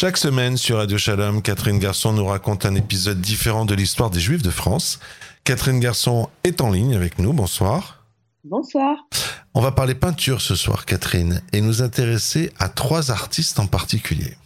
Chaque semaine sur Radio Shalom, Catherine Garçon nous raconte un épisode différent de l'histoire des Juifs de France. Catherine Garçon est en ligne avec nous. Bonsoir. Bonsoir. On va parler peinture ce soir, Catherine, et nous intéresser à trois artistes en particulier.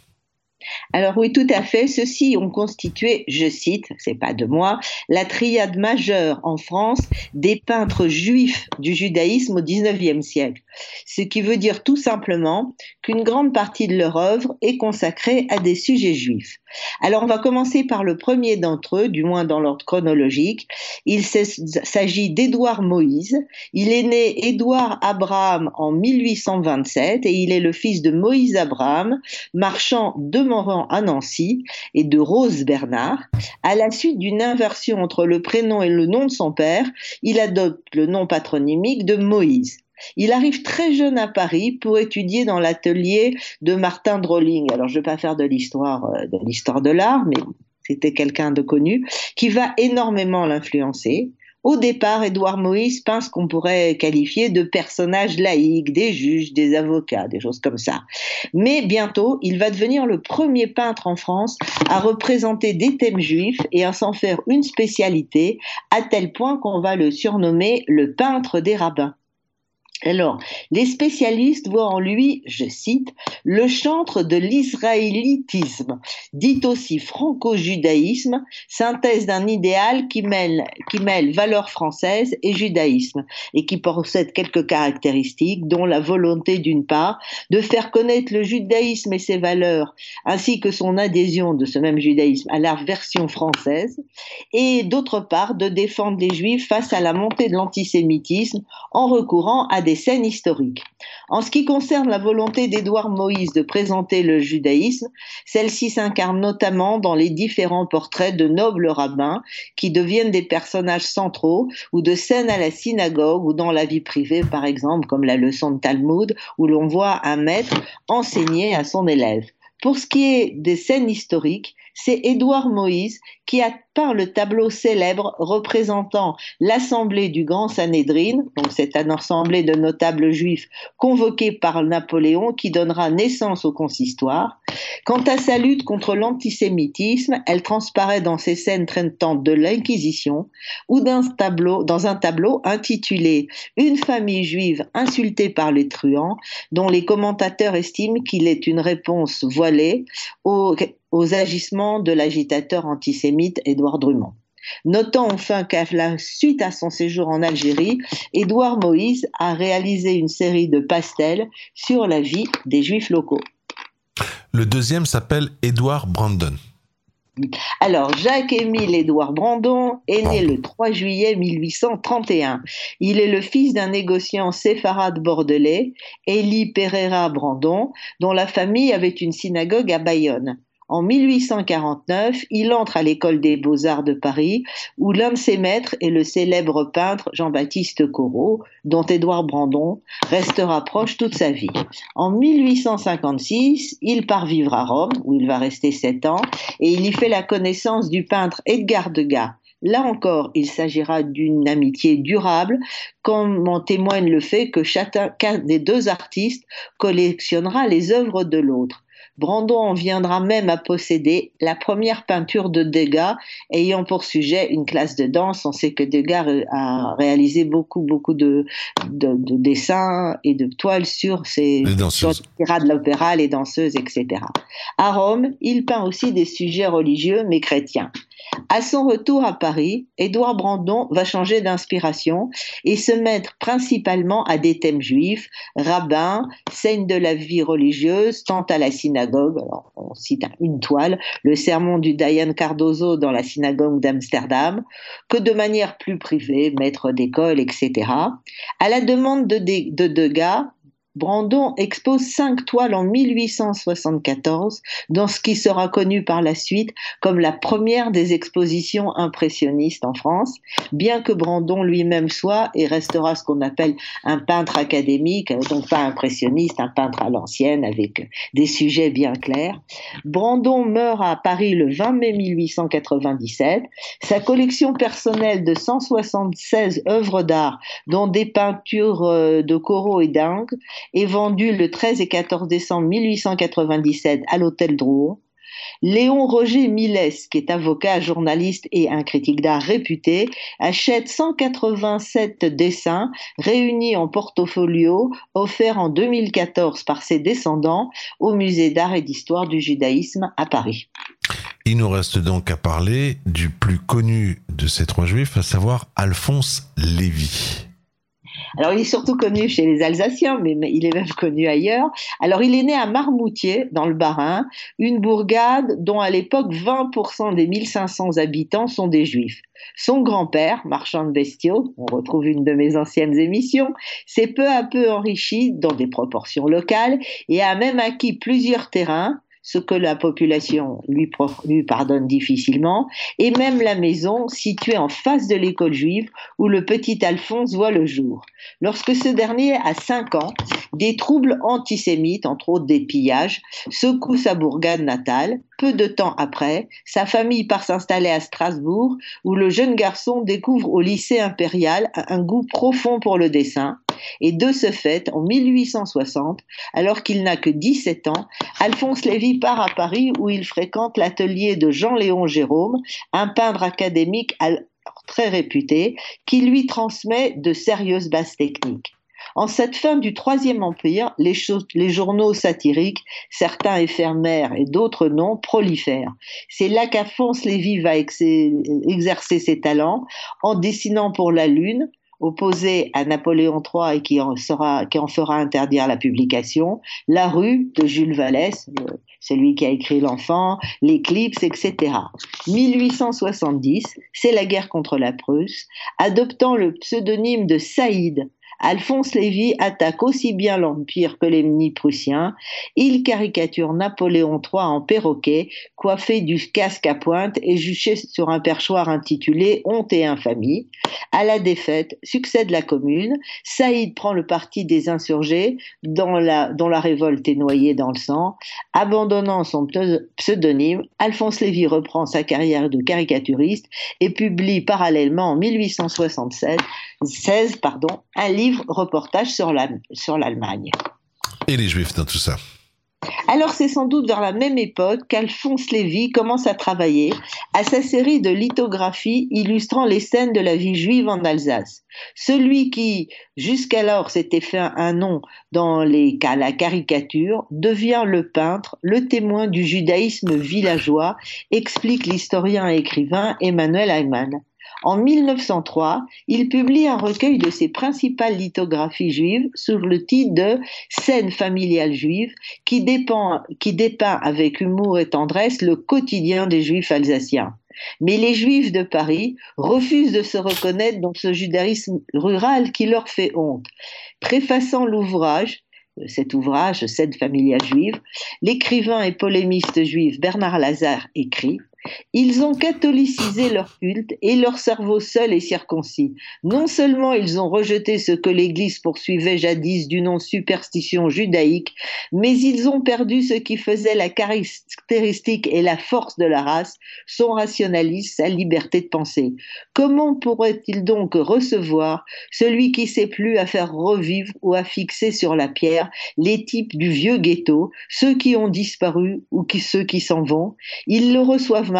Alors oui, tout à fait. Ceux-ci ont constitué, je cite, c'est pas de moi, la triade majeure en France des peintres juifs du judaïsme au XIXe siècle. Ce qui veut dire tout simplement qu'une grande partie de leur œuvre est consacrée à des sujets juifs. Alors on va commencer par le premier d'entre eux, du moins dans l'ordre chronologique. Il s'agit d'Édouard Moïse. Il est né Édouard Abraham en 1827 et il est le fils de Moïse Abraham, marchand de à Nancy et de Rose Bernard. À la suite d'une inversion entre le prénom et le nom de son père, il adopte le nom patronymique de Moïse. Il arrive très jeune à Paris pour étudier dans l'atelier de Martin Drolling. Alors, je ne vais pas faire de l'histoire euh, de l'histoire de l'art, mais c'était quelqu'un de connu qui va énormément l'influencer. Au départ, Édouard Moïse peint ce qu'on pourrait qualifier de personnage laïque, des juges, des avocats, des choses comme ça. Mais bientôt, il va devenir le premier peintre en France à représenter des thèmes juifs et à s'en faire une spécialité, à tel point qu'on va le surnommer le peintre des rabbins. Alors, les spécialistes voient en lui, je cite, le chantre de l'israélitisme, dit aussi franco-judaïsme, synthèse d'un idéal qui mêle, qui mêle valeurs françaises et judaïsme, et qui possède quelques caractéristiques, dont la volonté d'une part de faire connaître le judaïsme et ses valeurs, ainsi que son adhésion de ce même judaïsme à la version française, et d'autre part de défendre les juifs face à la montée de l'antisémitisme en recourant à scènes historiques. En ce qui concerne la volonté d'Édouard Moïse de présenter le judaïsme, celle-ci s'incarne notamment dans les différents portraits de nobles rabbins qui deviennent des personnages centraux ou de scènes à la synagogue ou dans la vie privée, par exemple, comme la leçon de Talmud où l'on voit un maître enseigner à son élève. Pour ce qui est des scènes historiques, c'est Édouard Moïse qui a peint le tableau célèbre représentant l'assemblée du Grand Sanhédrin, donc c'est un assemblée de notables juifs convoqués par Napoléon qui donnera naissance au consistoire. Quant à sa lutte contre l'antisémitisme, elle transparaît dans ses scènes traitant de l'Inquisition ou tableau, dans un tableau intitulé Une famille juive insultée par les truands, dont les commentateurs estiment qu'il est une réponse voilée aux aux agissements de l'agitateur antisémite Édouard Drummond. Notons enfin qu'à la suite à son séjour en Algérie, Édouard Moïse a réalisé une série de pastels sur la vie des juifs locaux. Le deuxième s'appelle Édouard Brandon. Alors, Jacques-Émile Édouard Brandon est né le 3 juillet 1831. Il est le fils d'un négociant séfarade bordelais, Élie Pereira Brandon, dont la famille avait une synagogue à Bayonne. En 1849, il entre à l'école des beaux-arts de Paris, où l'un de ses maîtres est le célèbre peintre Jean-Baptiste Corot, dont Édouard Brandon restera proche toute sa vie. En 1856, il part vivre à Rome, où il va rester sept ans, et il y fait la connaissance du peintre Edgar Degas. Là encore, il s'agira d'une amitié durable, comme en témoigne le fait que chacun des deux artistes collectionnera les œuvres de l'autre. Brandon en viendra même à posséder la première peinture de Degas ayant pour sujet une classe de danse. On sait que Degas a réalisé beaucoup, beaucoup de, dessins et de toiles sur ces sur de l'opéra, les danseuses, etc. À Rome, il peint aussi des sujets religieux mais chrétiens. À son retour à Paris, Édouard Brandon va changer d'inspiration et se mettre principalement à des thèmes juifs, rabbins, scènes de la vie religieuse, tant à la synagogue, alors on cite une toile, le sermon du Dayan Cardozo dans la synagogue d'Amsterdam, que de manière plus privée, maître d'école, etc. À la demande de, de Degas, Brandon expose cinq toiles en 1874 dans ce qui sera connu par la suite comme la première des expositions impressionnistes en France, bien que Brandon lui-même soit et restera ce qu'on appelle un peintre académique, donc pas impressionniste, un peintre à l'ancienne avec des sujets bien clairs. Brandon meurt à Paris le 20 mai 1897. Sa collection personnelle de 176 œuvres d'art, dont des peintures euh, de Corot et d'Ingue, est vendu le 13 et 14 décembre 1897 à l'hôtel Drouot. Léon Roger Miles, qui est avocat, journaliste et un critique d'art réputé, achète 187 dessins réunis en portfolio offerts en 2014 par ses descendants au musée d'art et d'histoire du judaïsme à Paris. Il nous reste donc à parler du plus connu de ces trois juifs, à savoir Alphonse Lévy. Alors, il est surtout connu chez les Alsaciens, mais, il est même connu ailleurs. Alors, il est né à Marmoutier, dans le Bas-Rhin, une bourgade dont à l'époque 20% des 1500 habitants sont des juifs. Son grand-père, marchand de bestiaux, on retrouve une de mes anciennes émissions, s'est peu à peu enrichi dans des proportions locales et a même acquis plusieurs terrains ce que la population lui, pardonne difficilement, et même la maison située en face de l'école juive où le petit Alphonse voit le jour. Lorsque ce dernier a 5 ans, des troubles antisémites, entre autres des pillages, secouent sa bourgade natale. Peu de temps après, sa famille part s'installer à Strasbourg où le jeune garçon découvre au lycée impérial un goût profond pour le dessin et de ce fait, en 1860, alors qu'il n'a que 17 ans, Alphonse Lévy part à Paris où il fréquente l'atelier de Jean-Léon Jérôme, un peintre académique très réputé, qui lui transmet de sérieuses bases techniques. En cette fin du Troisième Empire, les, les, journaux satiriques, certains éphémères et d'autres non, prolifèrent. C'est là qu'Alphonse Lévy va exercer ses talents en dessinant pour la Lune, opposé à Napoléon III et qui en, fera interdire la publication, La rue de Jules Vallès, celui qui a écrit L'Enfant, L'Éclipse, etc. 1870, c'est la guerre contre la Prusse, adoptant le pseudonyme de Saïd Alphonse Lévy attaque aussi bien l'Empire que l'ennemi prussien. Il caricature Napoléon III en perroquet, coiffé du casque à pointe et juché sur un perchoir intitulé Honte et infamie. À la défaite, succède la commune. Saïd prend le parti des insurgés, dont la, dont la révolte est noyée dans le sang. Abandonnant son pseudonyme, Alphonse Lévy reprend sa carrière de caricaturiste et publie parallèlement en 1867 16, pardon, un livre reportage sur l'Allemagne. Et les Juifs dans tout ça? Alors c'est sans doute vers la même époque qu'Alphonse Lévy commence à travailler à sa série de lithographies illustrant les scènes de la vie juive en Alsace. Celui qui, jusqu'alors, s'était fait un nom dans les, la caricature, devient le peintre, le témoin du judaïsme villageois, explique l'historien et écrivain Emmanuel Ayman. En 1903, il publie un recueil de ses principales lithographies juives sous le titre de Scènes familiales juives qui, dépeint avec humour et tendresse le quotidien des juifs alsaciens. Mais les juifs de Paris refusent de se reconnaître dans ce judaïsme rural qui leur fait honte. Préfaçant l'ouvrage, cet ouvrage, Scènes familiales juives, l'écrivain et polémiste juif Bernard Lazare écrit ils ont catholicisé leur culte et leur cerveau seul est circoncis. Non seulement ils ont rejeté ce que l'Église poursuivait jadis du nom superstition judaïque, mais ils ont perdu ce qui faisait la caractéristique et la force de la race, son rationalisme, sa liberté de penser. Comment pourrait-il donc recevoir celui qui sait plus à faire revivre ou à fixer sur la pierre les types du vieux ghetto, ceux qui ont disparu ou ceux qui s'en vont? Ils le reçoivent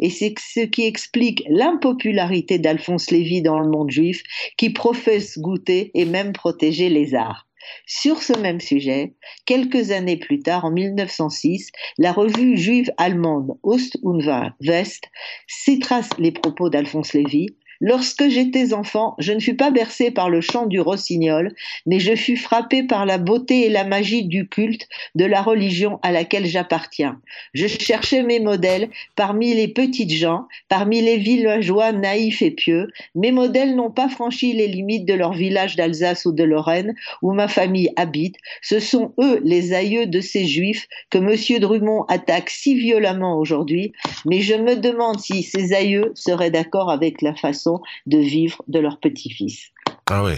et c'est ce qui explique l'impopularité d'Alphonse Lévy dans le monde juif, qui professe goûter et même protéger les arts. Sur ce même sujet, quelques années plus tard, en 1906, la revue juive allemande Ost und West citera les propos d'Alphonse Lévy Lorsque j'étais enfant, je ne fus pas bercé par le chant du rossignol, mais je fus frappé par la beauté et la magie du culte de la religion à laquelle j'appartiens. Je cherchais mes modèles parmi les petites gens, parmi les villageois naïfs et pieux. Mes modèles n'ont pas franchi les limites de leur village d'Alsace ou de Lorraine, où ma famille habite. Ce sont eux les aïeux de ces juifs que M. Drummond attaque si violemment aujourd'hui, mais je me demande si ces aïeux seraient d'accord avec la façon de vivre de leur petit-fils. Ah oui.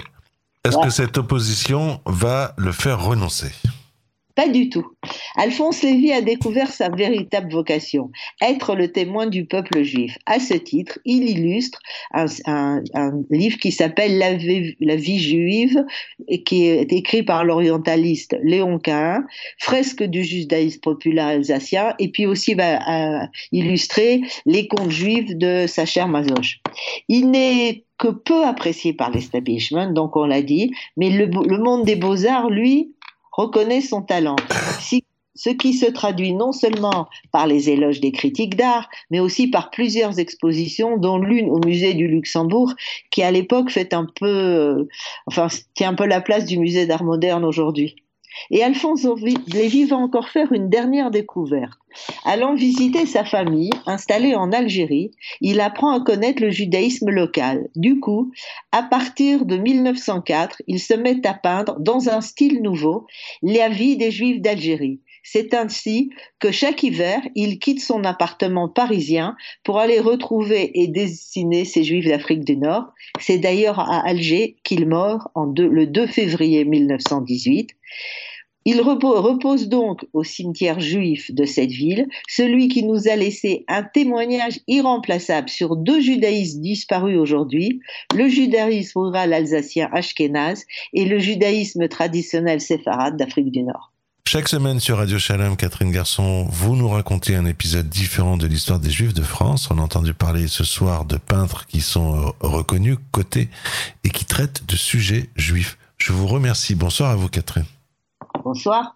Est-ce que cette opposition va le faire renoncer? Pas du tout. Alphonse Lévy a découvert sa véritable vocation, être le témoin du peuple juif. À ce titre, il illustre un, livre qui s'appelle la, vie juive, et qui est écrit par l'orientaliste Léon Cain, fresque du judaïsme populaire alsacien, et puis aussi va illustrer les contes juifs de Sacher Mazoch. Il n'est que peu apprécié par l'establishment, donc on l'a dit, mais le, le monde des beaux-arts, lui, reconnaît son talent. ce qui se traduit non seulement par les éloges des critiques d'art, mais aussi par plusieurs expositions, dont l'une au musée du Luxembourg, qui à l'époque fait un peu, euh, enfin, tient un peu la place du musée d'art moderne aujourd'hui. Et Alphonse Lévy va encore faire une dernière découverte. Allant visiter sa famille, installée en Algérie, il apprend à connaître le judaïsme local. Du coup, à partir de 1904, il se met à peindre dans un style nouveau la vie des Juifs d'Algérie. C'est ainsi que chaque hiver, il quitte son appartement parisien pour aller retrouver et dessiner ces Juifs d'Afrique du Nord. C'est d'ailleurs à Alger qu'il meurt le 2 février 1918. Il repose donc au cimetière juif de cette ville, celui qui nous a laissé un témoignage irremplaçable sur deux judaïsmes disparus aujourd'hui, le judaïsme rural alsacien ashkénaze et le judaïsme traditionnel séfarade d'Afrique du Nord. Chaque semaine sur Radio Shalom, Catherine Garçon, vous nous racontez un épisode différent de l'histoire des Juifs de France. On a entendu parler ce soir de peintres qui sont reconnus, cotés et qui traitent de sujets juifs. Je vous remercie. Bonsoir à vous, Catherine. Bonsoir.